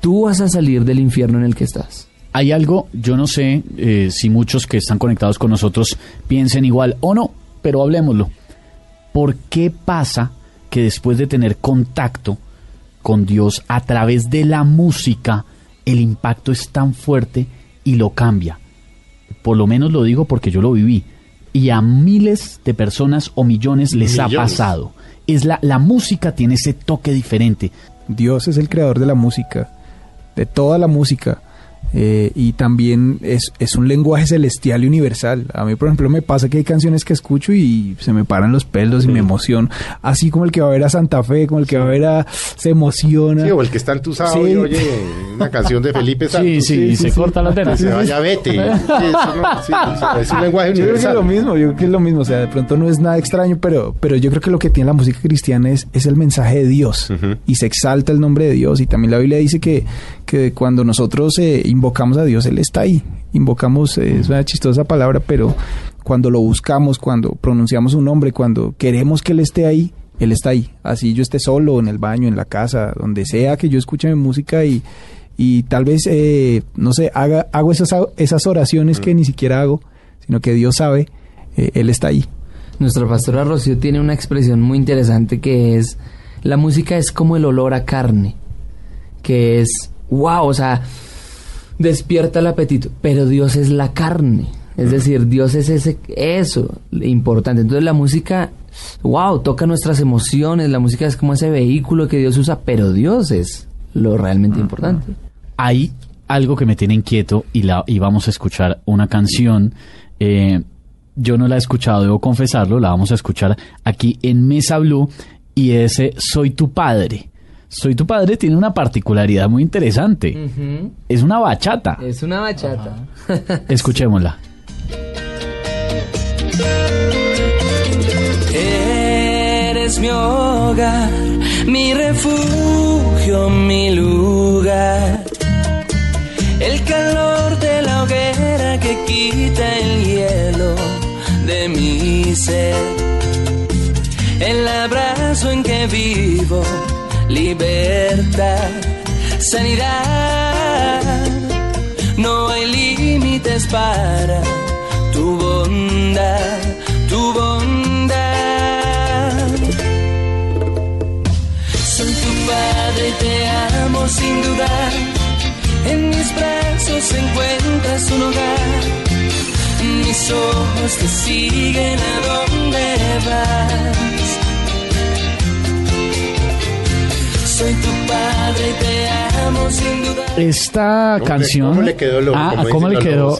tú vas a salir del infierno en el que estás. Hay algo, yo no sé eh, si muchos que están conectados con nosotros piensen igual o no, pero hablemoslo. ¿Por qué pasa que después de tener contacto con Dios a través de la música, el impacto es tan fuerte y lo cambia? Por lo menos lo digo porque yo lo viví. Y a miles de personas o millones les ha pasado. Es la, la música tiene ese toque diferente. Dios es el creador de la música, de toda la música. Eh, y también es, es un lenguaje celestial y universal. A mí, por ejemplo, me pasa que hay canciones que escucho y se me paran los pelos y me emociono. Así como el que va a ver a Santa Fe, como el que va a ver a... se emociona. Sí, o el que está entusado Sí. y oye una canción de Felipe Santos. Sí, sí, y se corta la venas. se vaya vete. No- es un lenguaje Yo creo que es universal. lo mismo, yo creo que es lo mismo, o sea, de pronto no es nada extraño, pero, pero yo creo que lo que tiene la música cristiana es, es el mensaje de Dios y se exalta el nombre de Dios y también la Biblia dice que, que cuando nosotros eh, invocamos a Dios, Él está ahí, invocamos, eh, es una chistosa palabra, pero cuando lo buscamos, cuando pronunciamos un nombre, cuando queremos que Él esté ahí, Él está ahí, así yo esté solo, en el baño, en la casa, donde sea que yo escuche mi música y, y tal vez, eh, no sé, haga, hago esas, esas oraciones que ni siquiera hago, sino que Dios sabe, eh, Él está ahí. Nuestra pastora Rocío tiene una expresión muy interesante que es, la música es como el olor a carne, que es, wow, o sea, despierta el apetito, pero Dios es la carne, es decir, Dios es ese, eso, importante. Entonces la música, wow, toca nuestras emociones, la música es como ese vehículo que Dios usa, pero Dios es lo realmente importante. hay algo que me tiene inquieto y, la, y vamos a escuchar una canción. eh, yo no la he escuchado, debo confesarlo, la vamos a escuchar aquí en Mesa Blue y ese Soy tu padre. Soy tu padre tiene una particularidad muy interesante. Es una bachata. Es una bachata. Escuchémosla. Eres mi hogar, mi refugio, mi lugar. El calor de la hoguera que quita el hielo de mi ser. El abrazo en que vivo, libertad, sanidad. No hay límites para tu bondad, tu bondad. Soy tu padre y te amo sin dudar. En mis brazos encuentras un hogar. Mis ojos te siguen a donde vas. Padre y te amo sin dudar. Esta ¿Cómo le- canción. cómo le quedó? Ah, *laughs* ¿cómo le quedó?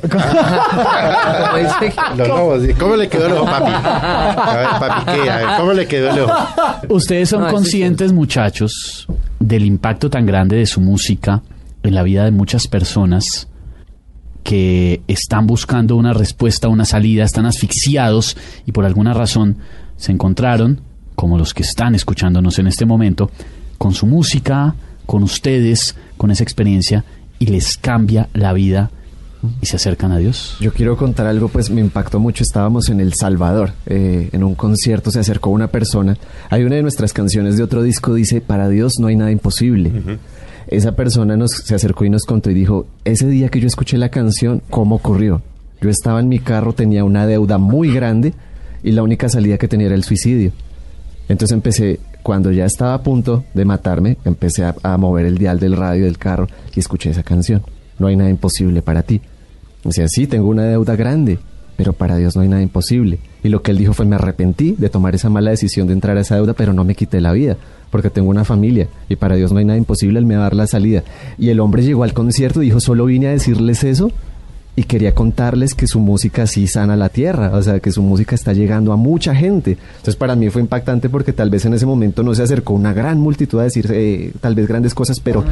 los lobos. ¿Cómo le quedó el ojo, papi? A ver, papi, ¿qué? A ver, ¿cómo le quedó el ojo? Ustedes son No, conscientes, muchachos, del impacto tan grande de su música en la vida de muchas personas que están buscando una respuesta, una salida, están asfixiados y por alguna razón se encontraron, como los que están escuchándonos en este momento, con su música, con ustedes, con esa experiencia y les cambia la vida y se acercan a Dios. Yo quiero contar algo, pues me impactó mucho. Estábamos en El Salvador, eh, en un concierto, se acercó una persona. Hay una de nuestras canciones de otro disco, dice, para Dios no hay nada imposible. esa persona nos se acercó y nos contó y dijo, ese día que yo escuché la canción, ¿cómo ocurrió? Yo estaba en mi carro, tenía una deuda muy grande y la única salida que tenía era el suicidio. Entonces empecé, cuando ya estaba a punto de matarme, empecé a, mover el dial del radio del carro y escuché esa canción. No hay nada imposible para ti. Sea, sí, tengo una deuda grande, pero para Dios no hay nada imposible. Y lo que él dijo fue, me arrepentí de tomar esa mala decisión de entrar a esa deuda, pero no me quité la vida, porque tengo una familia y para Dios no hay nada imposible, él me va a dar la salida. Y el hombre llegó al concierto y dijo, solo vine a decirles eso y quería contarles que su música sí sana la tierra, o sea, que su música está llegando a mucha gente. Entonces para mí fue impactante porque tal vez en ese momento no se acercó una gran multitud a decir eh, tal vez grandes cosas, pero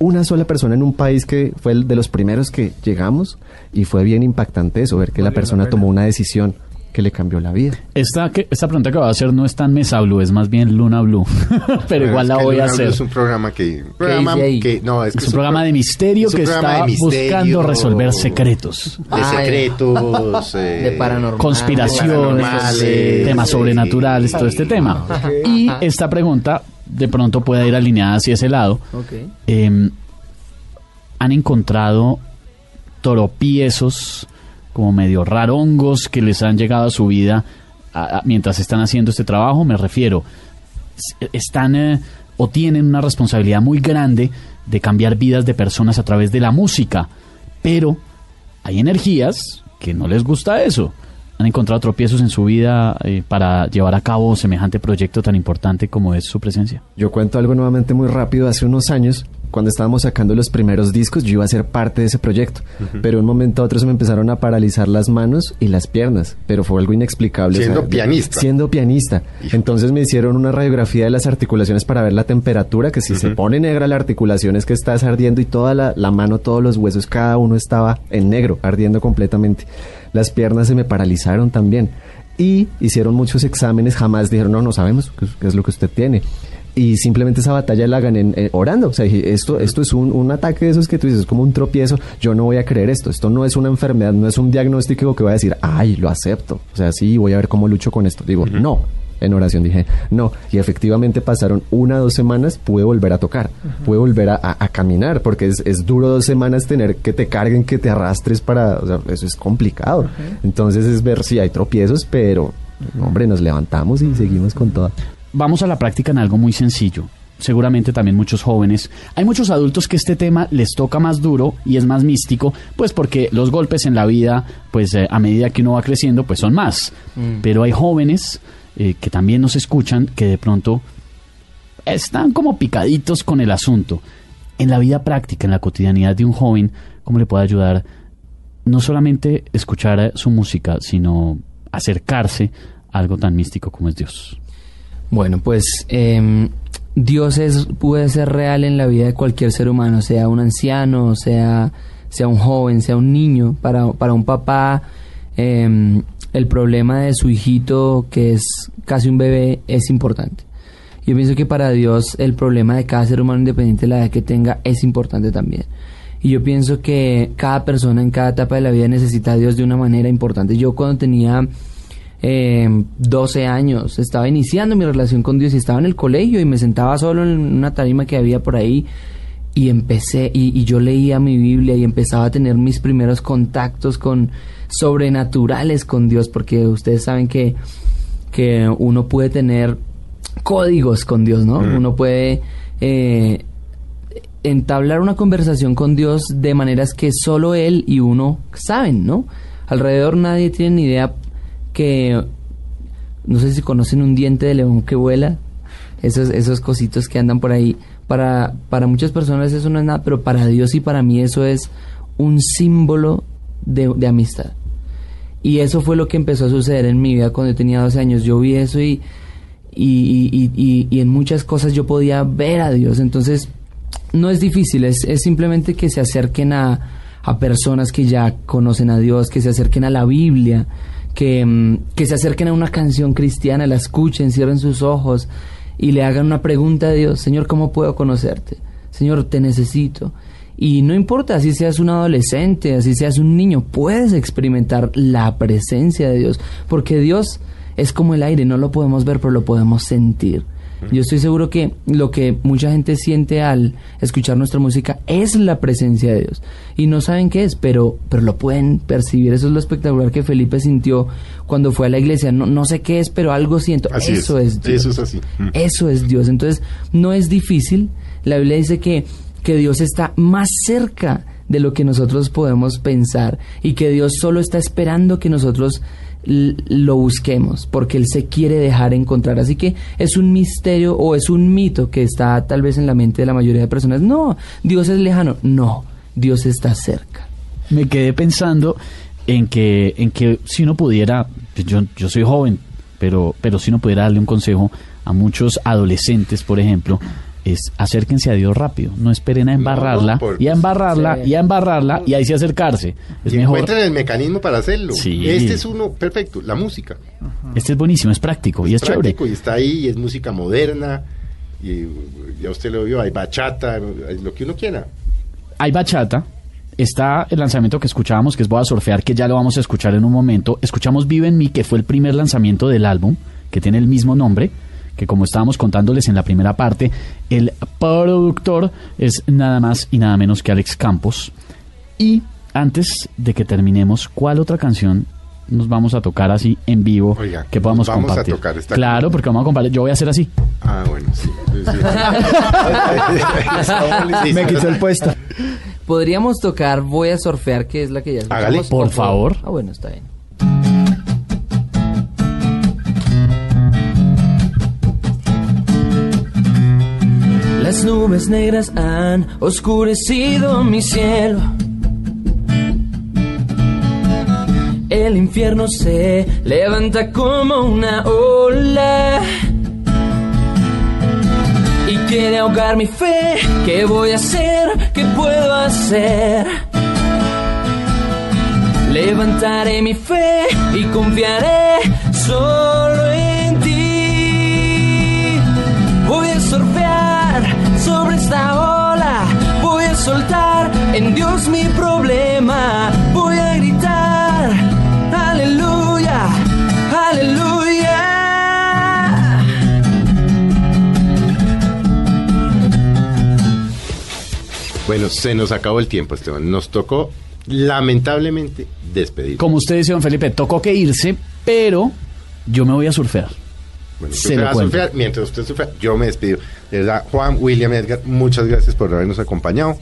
una sola persona en un país que fue el de los primeros que llegamos y fue bien impactante eso, ver que la persona tomó una decisión que le cambió la vida. Esta, que, esta pregunta que voy a hacer no es tan Mesa Blue, es más bien Luna Blue. *laughs* Pero igual la voy a Blue hacer. Es un programa que... un programa dice ahí? que no, es, que Es un programa pro- de misterio es que está de misterio, buscando resolver secretos. De Ah, secretos. eh, de paranormal. conspiraciones, paranormales, temas sí. sobrenaturales, todo este tema. Y esta pregunta de pronto puede ir alineada hacia ese lado. Eh, han encontrado tropiezos como medio rarongos que les han llegado a su vida mientras están haciendo este trabajo, me refiero, están eh, o tienen una responsabilidad muy grande de cambiar vidas de personas a través de la música, pero hay energías que no les gusta eso. Han encontrado tropiezos en su vida eh, para llevar a cabo semejante proyecto tan importante como es su presencia. Yo cuento algo nuevamente muy rápido. Hace unos años, cuando estábamos sacando los primeros discos, yo iba a ser parte de ese proyecto. Pero de un momento a otro se me empezaron a paralizar las manos y las piernas. Pero fue algo inexplicable. Siendo pianista. Siendo pianista. Entonces me hicieron una radiografía de las articulaciones para ver la temperatura, que si se pone negra la articulación es que estás ardiendo y toda la, la mano, todos los huesos, cada uno estaba en negro, ardiendo completamente. Las piernas se me paralizaron también. Y hicieron muchos exámenes, jamás dijeron, no, no sabemos qué es lo que usted tiene. Y simplemente esa batalla la gané eh, orando. O sea, dije, esto, esto es un, un ataque de esos que tú dices, es como un tropiezo. Yo no voy a creer esto. Esto no es una enfermedad, no es un diagnóstico que voy a decir, ay, lo acepto. O sea, sí, voy a ver cómo lucho con esto. Digo, no. En oración dije, no. Y efectivamente pasaron una o dos semanas, pude volver a tocar, pude volver a, a- a caminar, porque es, es duro dos semanas tener que te carguen, que te arrastres para. O sea, eso es complicado. Entonces es ver si hay tropiezos, pero, hombre, nos levantamos y seguimos con toda. Vamos a la práctica en algo muy sencillo. Seguramente también muchos jóvenes. Hay muchos adultos que este tema les toca más duro y es más místico, pues porque los golpes en la vida, pues eh, a medida que uno va creciendo, pues son más. Pero hay jóvenes eh, que también nos escuchan que de pronto están como picaditos con el asunto. En la vida práctica, en la cotidianidad de un joven, ¿cómo le puede ayudar no solamente escuchar su música, sino acercarse a algo tan místico como es Dios? Bueno, pues em, Dios es, puede ser real en la vida de cualquier ser humano, sea un anciano, sea, sea un joven, sea un niño. Para, para un papá, em, el problema de su hijito, que es casi un bebé, es importante. Yo pienso que para Dios el problema de cada ser humano, independiente de la edad que tenga, es importante también. Y yo pienso que cada persona en cada etapa de la vida necesita a Dios de una manera importante. Yo cuando tenía eh, 12 años, estaba iniciando mi relación con Dios y estaba en el colegio y me sentaba solo en una tarima que había por ahí y empecé y, y yo leía mi Biblia y empezaba a tener mis primeros contactos con sobrenaturales con Dios porque ustedes saben que, que uno puede tener códigos con Dios, ¿no? Uno puede eh, entablar una conversación con Dios de maneras que solo Él y uno saben, ¿no? Alrededor nadie tiene ni idea que, no sé si conocen un diente de león que vuela, esos, esos cositos que andan por ahí. Para, para muchas personas eso no es nada, pero para Dios y para mí eso es un símbolo de, de amistad. Y eso fue lo que empezó a suceder en mi vida cuando yo tenía 12 años. Yo vi eso y, y, y- y- en muchas cosas yo podía ver a Dios. Entonces, no es difícil, es, es simplemente que se acerquen a, a personas que ya conocen a Dios, que se acerquen a la Biblia, que, mm, que se acerquen a una canción cristiana, la escuchen, cierren sus ojos y le hagan una pregunta a Dios, Señor, ¿cómo puedo conocerte? Señor, te necesito. Y no importa si seas un adolescente, así seas un niño, puedes experimentar la presencia de Dios, porque Dios es como el aire, no lo podemos ver, pero lo podemos sentir. Yo estoy seguro que lo que mucha gente siente al escuchar nuestra música es la presencia de Dios. Y no saben qué es, pero, pero lo pueden percibir. Eso es lo espectacular que Felipe sintió cuando fue a la iglesia. No, no sé qué es, pero algo siento. Así eso es. es, Dios. Eso es así. Mm. Eso es Dios. Entonces, no es difícil. La Biblia dice que, que Dios está más cerca de lo que nosotros podemos pensar y que Dios solo está esperando que nosotros lo busquemos porque Él se quiere dejar encontrar. Así que es un misterio o es un mito que está tal vez en la mente de la mayoría de personas. No, Dios es lejano. No, Dios está cerca. me quedé pensando en que, en que si uno pudiera, yo, yo soy joven, pero, pero si uno pudiera darle un consejo a muchos adolescentes, por ejemplo, es acérquense a Dios rápido, no esperen a embarrarla, no, por- y a embarrarla, Sí. y a embarrarla, y ahí sí acercarse. Es y mejor. encuentren el mecanismo para hacerlo. Sí. Este es uno perfecto, la música. Este es buenísimo, es práctico y es chévere. práctico y está ahí, y es música moderna, y ya usted lo vio, hay bachata, hay lo que uno quiera. hay bachata. Está el lanzamiento que escuchábamos, que es Voy a surfear, que ya lo vamos a escuchar en un momento. Escuchamos Vive en mí, que fue el primer lanzamiento del álbum, que tiene el mismo nombre, que como estábamos contándoles en la primera parte, el productor es nada más y nada menos que Alex Campos. Y antes de que terminemos, ¿cuál otra canción nos vamos a tocar así en vivo Oiga, que podamos vamos a compartir? tocar esta claro, canción. porque vamos a compartir. Yo voy a hacer así. Ah, bueno, sí. sí. *laughs* Me quitó el puesto. Podríamos tocar Voy a surfear, que es la que ya Hágale. escuchamos, Por favor. Ah, bueno, está bien. Las nubes negras han oscurecido mi cielo. El infierno se levanta como una ola y quiere ahogar mi fe. ¿Qué voy a hacer? ¿Qué puedo hacer? Levantaré mi fe y confiaré solo esta ola. Voy a soltar en Dios mi problema. Voy a gritar, aleluya, aleluya. Bueno, se nos acabó el tiempo, Esteban. Nos tocó, lamentablemente, despedir. Como usted dice, don Felipe, tocó que irse, pero yo me voy a surfear. Bueno, Se lo va a cuento. surfear. Mientras usted surfea, yo me despido. De verdad, Juan, William, Edgar, muchas gracias por habernos acompañado.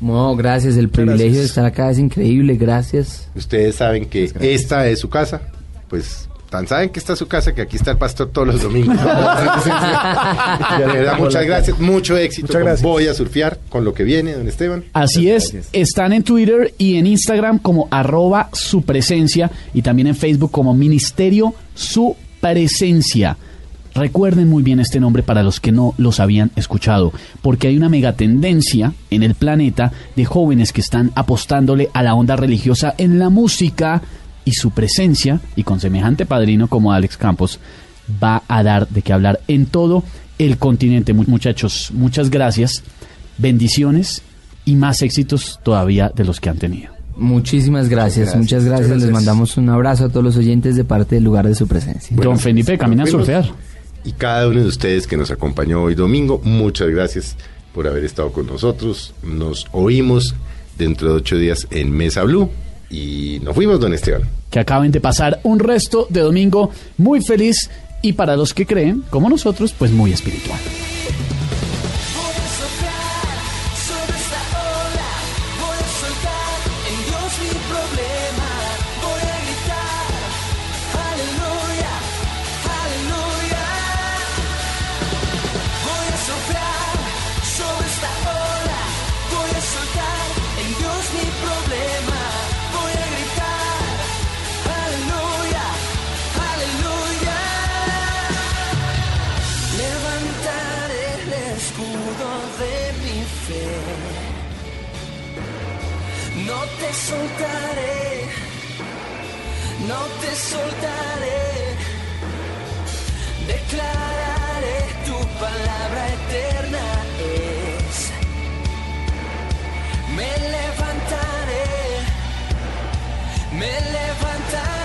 No, gracias, el privilegio gracias. de estar acá es increíble, gracias. Ustedes saben que esta es su casa. Pues tan saben que esta es su casa que aquí está el pastor todos los domingos. *laughs* *laughs* de verdad, muchas gracias. Mucho éxito. Muchas gracias. Voy a surfear con lo que viene, don Esteban. Así es, están en Twitter y en Instagram como arroba su presencia y también en Facebook como Ministerio Su Presencia. Recuerden muy bien este nombre para los que no los habían escuchado, porque hay una mega tendencia en el planeta de jóvenes que están apostándole a la onda religiosa en la música y su presencia, y con semejante padrino como Alex Campos, va a dar de qué hablar en todo el continente. Mu- Muchachos, muchas gracias, bendiciones y más éxitos todavía de los que han tenido. Muchísimas gracias, Gracias, muchas gracias. Les mandamos un abrazo a todos los oyentes de parte del lugar de su presencia. Bueno, Don Felipe, camina a surfear. Y cada uno de ustedes que nos acompañó hoy domingo, muchas gracias por haber estado con nosotros. Nos oímos dentro de ocho días en Mesa Blue. Y nos fuimos, don Esteban. Que acaben de pasar un resto de domingo muy feliz y para los que creen, como nosotros, pues muy espiritual. No te soltaré, no te soltaré. Declararé tu palabra eterna es. Me levantaré, me levantaré.